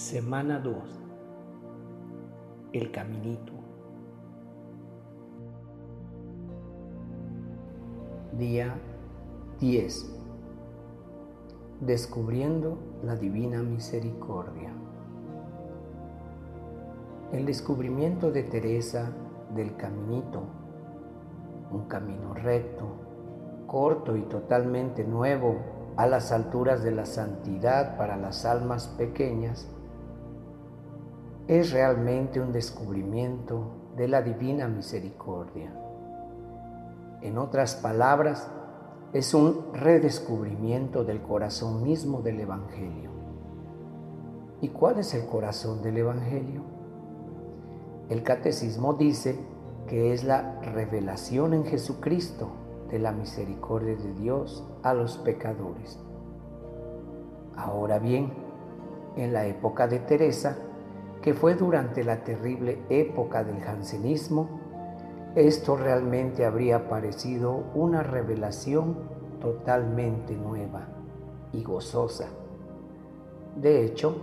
Semana 2. El caminito. Día 10. Descubriendo la divina misericordia. El descubrimiento de Teresa del caminito, un camino recto, corto y totalmente nuevo a las alturas de la santidad para las almas pequeñas, es realmente un descubrimiento de la divina misericordia. En otras palabras, es un redescubrimiento del corazón mismo del Evangelio. ¿Y cuál es el corazón del Evangelio? El catecismo dice que es la revelación en Jesucristo de la misericordia de Dios a los pecadores. Ahora bien, en la época de Teresa, que fue durante la terrible época del jansenismo, esto realmente habría parecido una revelación totalmente nueva y gozosa. De hecho,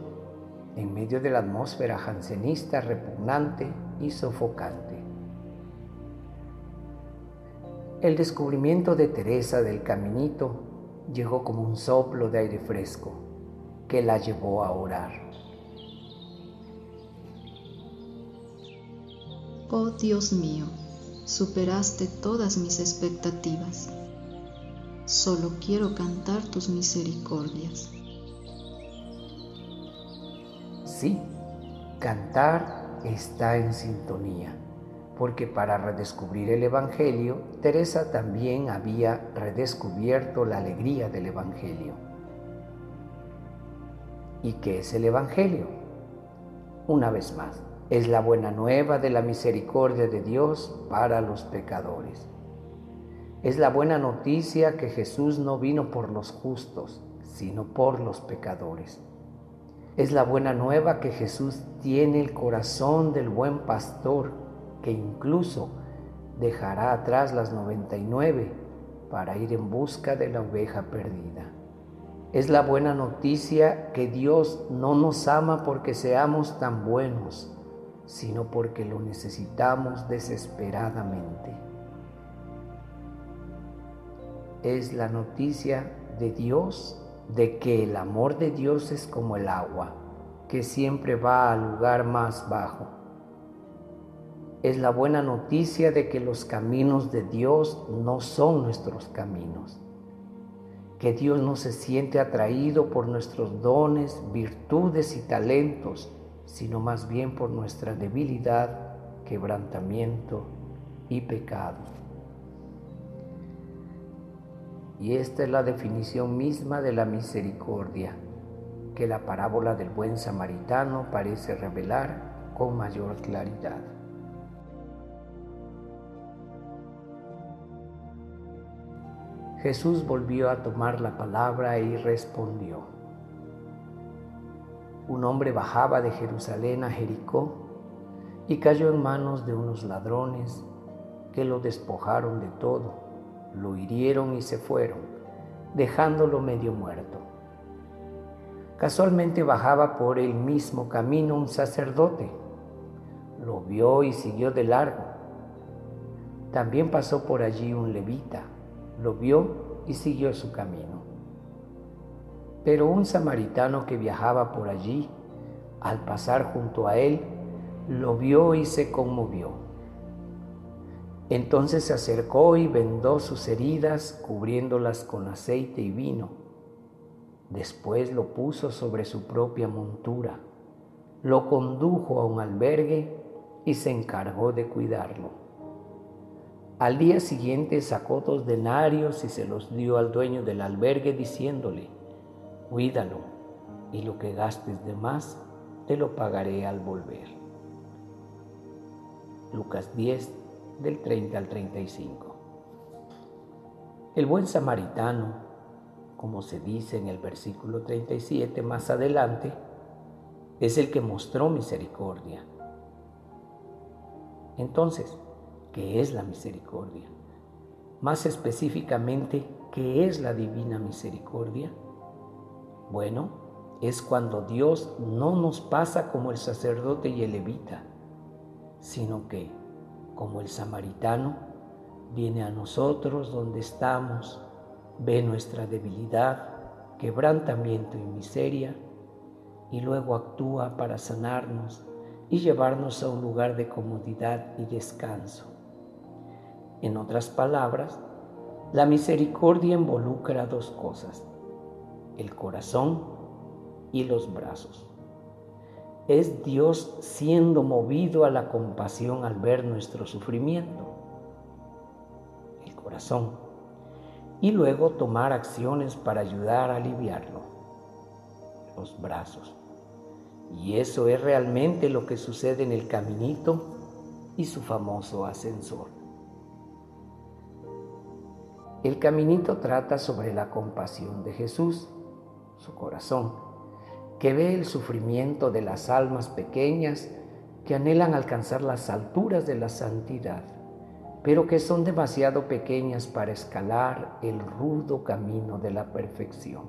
en medio de la atmósfera jansenista repugnante y sofocante. El descubrimiento de Teresa del Caminito llegó como un soplo de aire fresco que la llevó a orar. Oh Dios mío, superaste todas mis expectativas. Solo quiero cantar tus misericordias. Sí, cantar está en sintonía porque para redescubrir el Evangelio, Teresa también había redescubierto la alegría del Evangelio. ¿Y qué es el Evangelio? Una vez más, es la buena nueva de la misericordia de Dios para los pecadores. Es la buena noticia que Jesús no vino por los justos, sino por los pecadores. Es la buena nueva que Jesús tiene el corazón del buen pastor que incluso dejará atrás las 99 para ir en busca de la oveja perdida. Es la buena noticia que Dios no nos ama porque seamos tan buenos, sino porque lo necesitamos desesperadamente. Es la noticia de Dios de que el amor de Dios es como el agua, que siempre va al lugar más bajo es la buena noticia de que los caminos de Dios no son nuestros caminos, que Dios no se siente atraído por nuestros dones, virtudes y talentos, sino más bien por nuestra debilidad, quebrantamiento y pecado. Y esta es la definición misma de la misericordia que la parábola del buen samaritano parece revelar con mayor claridad. Jesús volvió a tomar la palabra y respondió. Un hombre bajaba de Jerusalén a Jericó y cayó en manos de unos ladrones que lo despojaron de todo, lo hirieron y se fueron, dejándolo medio muerto. Casualmente bajaba por el mismo camino un sacerdote. Lo vio y siguió de largo. También pasó por allí un levita lo vio y siguió su camino. Pero un samaritano que viajaba por allí, al pasar junto a él, lo vio y se conmovió. Entonces se acercó y vendó sus heridas, cubriéndolas con aceite y vino. Después lo puso sobre su propia montura, lo condujo a un albergue y se encargó de cuidarlo. Al día siguiente sacó dos denarios y se los dio al dueño del albergue diciéndole, cuídalo y lo que gastes de más te lo pagaré al volver. Lucas 10 del 30 al 35. El buen samaritano, como se dice en el versículo 37 más adelante, es el que mostró misericordia. Entonces, ¿Qué es la misericordia? Más específicamente, ¿qué es la divina misericordia? Bueno, es cuando Dios no nos pasa como el sacerdote y el levita, sino que, como el samaritano, viene a nosotros donde estamos, ve nuestra debilidad, quebrantamiento y miseria, y luego actúa para sanarnos y llevarnos a un lugar de comodidad y descanso. En otras palabras, la misericordia involucra dos cosas, el corazón y los brazos. Es Dios siendo movido a la compasión al ver nuestro sufrimiento, el corazón, y luego tomar acciones para ayudar a aliviarlo, los brazos. Y eso es realmente lo que sucede en el caminito y su famoso ascensor. El caminito trata sobre la compasión de Jesús, su corazón, que ve el sufrimiento de las almas pequeñas que anhelan alcanzar las alturas de la santidad, pero que son demasiado pequeñas para escalar el rudo camino de la perfección.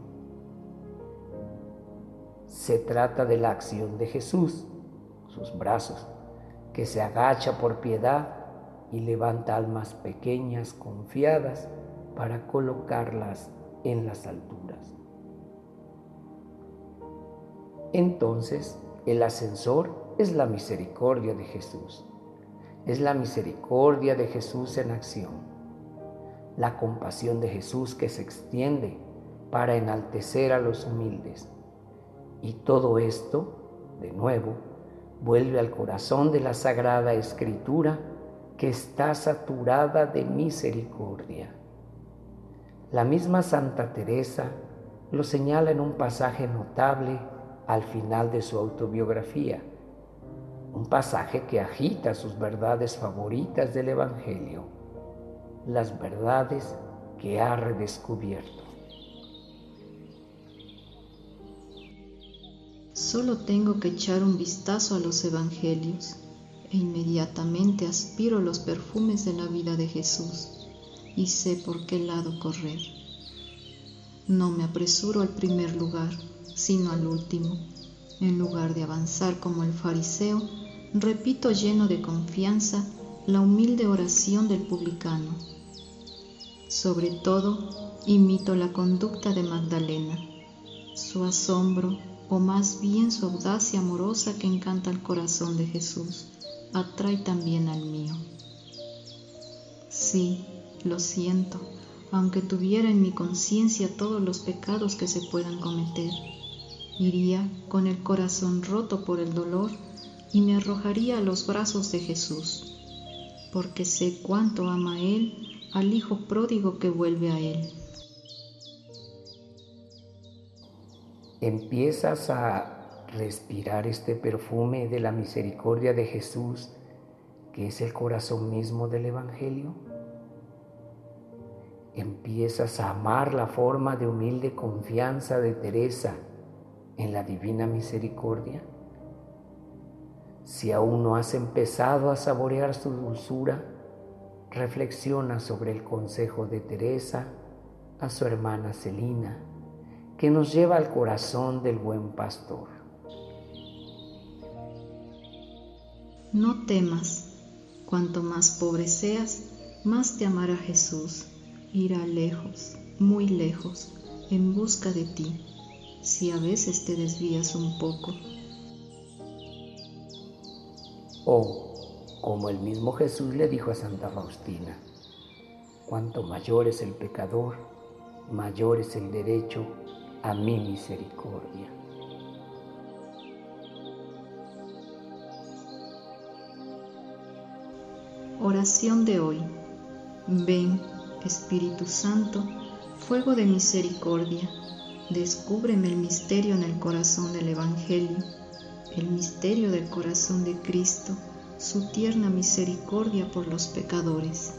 Se trata de la acción de Jesús, sus brazos, que se agacha por piedad y levanta almas pequeñas confiadas para colocarlas en las alturas. Entonces, el ascensor es la misericordia de Jesús. Es la misericordia de Jesús en acción. La compasión de Jesús que se extiende para enaltecer a los humildes y todo esto, de nuevo, vuelve al corazón de la Sagrada Escritura que está saturada de misericordia. La misma Santa Teresa lo señala en un pasaje notable al final de su autobiografía, un pasaje que agita sus verdades favoritas del Evangelio, las verdades que ha redescubierto. Solo tengo que echar un vistazo a los evangelios e inmediatamente aspiro los perfumes de la vida de Jesús y sé por qué lado correr. No me apresuro al primer lugar, sino al último. En lugar de avanzar como el fariseo, repito lleno de confianza la humilde oración del publicano. Sobre todo, imito la conducta de Magdalena, su asombro, o más bien su audacia amorosa que encanta el corazón de Jesús, atrae también al mío. Sí, lo siento, aunque tuviera en mi conciencia todos los pecados que se puedan cometer, iría con el corazón roto por el dolor y me arrojaría a los brazos de Jesús, porque sé cuánto ama Él al Hijo pródigo que vuelve a Él. empiezas a respirar este perfume de la misericordia de Jesús, que es el corazón mismo del Evangelio. Empiezas a amar la forma de humilde confianza de Teresa en la divina misericordia. Si aún no has empezado a saborear su dulzura, reflexiona sobre el consejo de Teresa a su hermana Celina que nos lleva al corazón del buen pastor. No temas, cuanto más pobre seas, más te amará Jesús, irá lejos, muy lejos, en busca de ti, si a veces te desvías un poco. O, como el mismo Jesús le dijo a Santa Faustina, cuanto mayor es el pecador, mayor es el derecho a mi misericordia. Oración de hoy. Ven, Espíritu Santo, fuego de misericordia, descúbreme el misterio en el corazón del Evangelio, el misterio del corazón de Cristo, su tierna misericordia por los pecadores.